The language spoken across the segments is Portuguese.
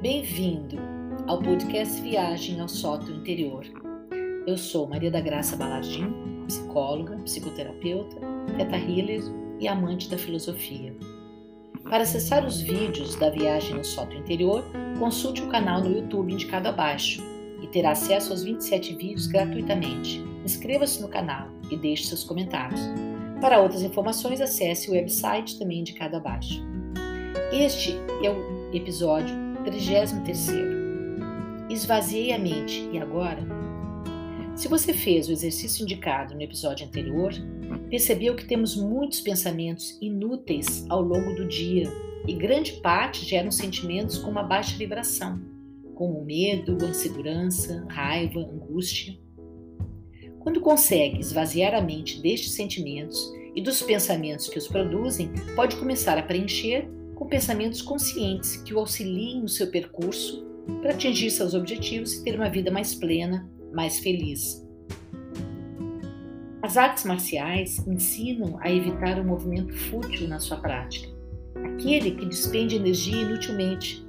Bem-vindo ao podcast Viagem ao Sótão Interior. Eu sou Maria da Graça Balardim, psicóloga, psicoterapeuta, teta healer e amante da filosofia. Para acessar os vídeos da Viagem ao Sótão Interior, consulte o canal no YouTube indicado abaixo e terá acesso aos 27 vídeos gratuitamente. Inscreva-se no canal e deixe seus comentários. Para outras informações, acesse o website também indicado abaixo. Este é o episódio 33. Esvaziei a mente e agora? Se você fez o exercício indicado no episódio anterior, percebeu que temos muitos pensamentos inúteis ao longo do dia e grande parte geram sentimentos com uma baixa vibração, como medo, insegurança, raiva, angústia. Quando consegue esvaziar a mente destes sentimentos e dos pensamentos que os produzem, pode começar a preencher com pensamentos conscientes que o auxiliem no seu percurso para atingir seus objetivos e ter uma vida mais plena, mais feliz. As artes marciais ensinam a evitar o movimento fútil na sua prática, aquele que despende energia inutilmente,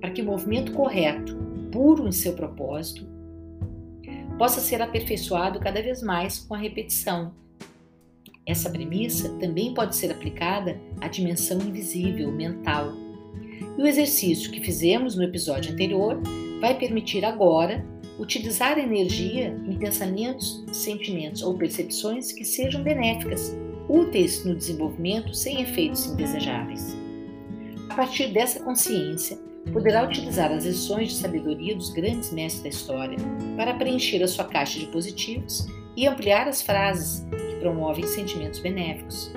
para que o movimento correto, puro em seu propósito, possa ser aperfeiçoado cada vez mais com a repetição, essa premissa também pode ser aplicada à dimensão invisível, mental. E o exercício que fizemos no episódio anterior vai permitir agora utilizar energia em pensamentos, sentimentos ou percepções que sejam benéficas, úteis no desenvolvimento sem efeitos indesejáveis. A partir dessa consciência, poderá utilizar as lições de sabedoria dos grandes mestres da história para preencher a sua caixa de positivos e ampliar as frases promovem sentimentos benéficos.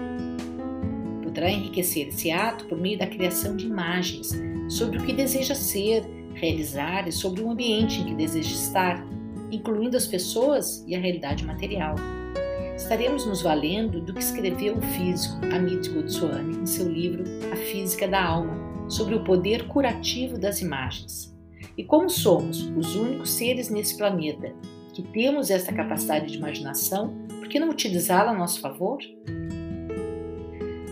Poderá enriquecer esse ato por meio da criação de imagens sobre o que deseja ser, realizar e sobre o ambiente em que deseja estar, incluindo as pessoas e a realidade material. Estaremos nos valendo do que escreveu o físico Amit Goswami em seu livro A Física da Alma, sobre o poder curativo das imagens. E como somos os únicos seres nesse planeta que temos essa capacidade de imaginação, por que não utilizá-la a nosso favor?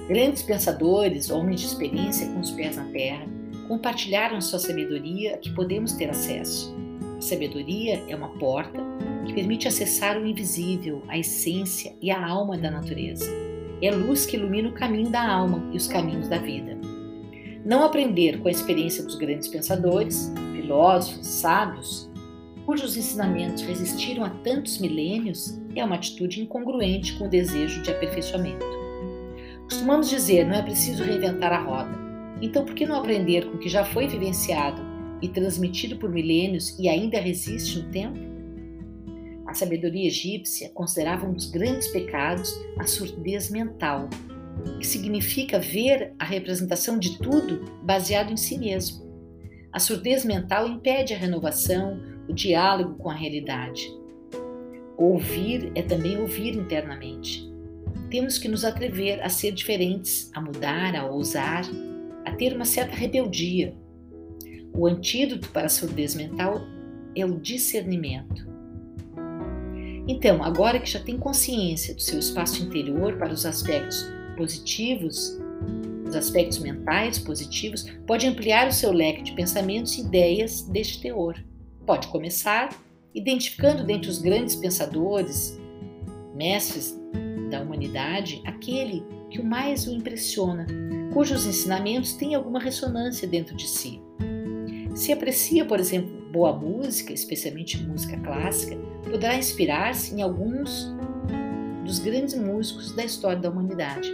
Grandes pensadores, homens de experiência com os pés na terra, compartilharam sua sabedoria que podemos ter acesso. A sabedoria é uma porta que permite acessar o invisível, a essência e a alma da natureza. É luz que ilumina o caminho da alma e os caminhos da vida. Não aprender com a experiência dos grandes pensadores, filósofos, sábios, cujos ensinamentos resistiram a tantos milênios, é uma atitude incongruente com o desejo de aperfeiçoamento. Costumamos dizer, não é preciso reinventar a roda. Então, por que não aprender com o que já foi vivenciado e transmitido por milênios e ainda resiste no tempo? A sabedoria egípcia considerava um dos grandes pecados a surdez mental, que significa ver a representação de tudo baseado em si mesmo. A surdez mental impede a renovação, o diálogo com a realidade. Ouvir é também ouvir internamente. Temos que nos atrever a ser diferentes, a mudar, a ousar, a ter uma certa rebeldia. O antídoto para a surdez mental é o discernimento. Então, agora que já tem consciência do seu espaço interior para os aspectos positivos, os aspectos mentais positivos, pode ampliar o seu leque de pensamentos e ideias deste teor. Pode começar identificando dentre os grandes pensadores, mestres da humanidade, aquele que o mais o impressiona, cujos ensinamentos têm alguma ressonância dentro de si. Se aprecia, por exemplo, boa música, especialmente música clássica, poderá inspirar-se em alguns dos grandes músicos da história da humanidade.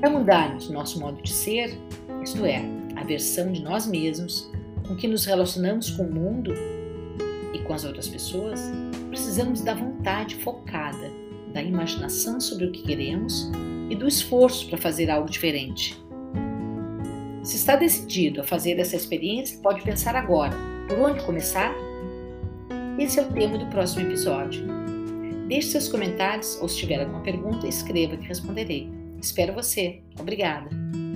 Para mudarmos nosso modo de ser, isto é, a versão de nós mesmos, com que nos relacionamos com o mundo e com as outras pessoas, precisamos da vontade focada, da imaginação sobre o que queremos e do esforço para fazer algo diferente. Se está decidido a fazer essa experiência, pode pensar agora: por onde começar? Esse é o tema do próximo episódio. Deixe seus comentários ou se tiver alguma pergunta, escreva que responderei. Espero você. Obrigada!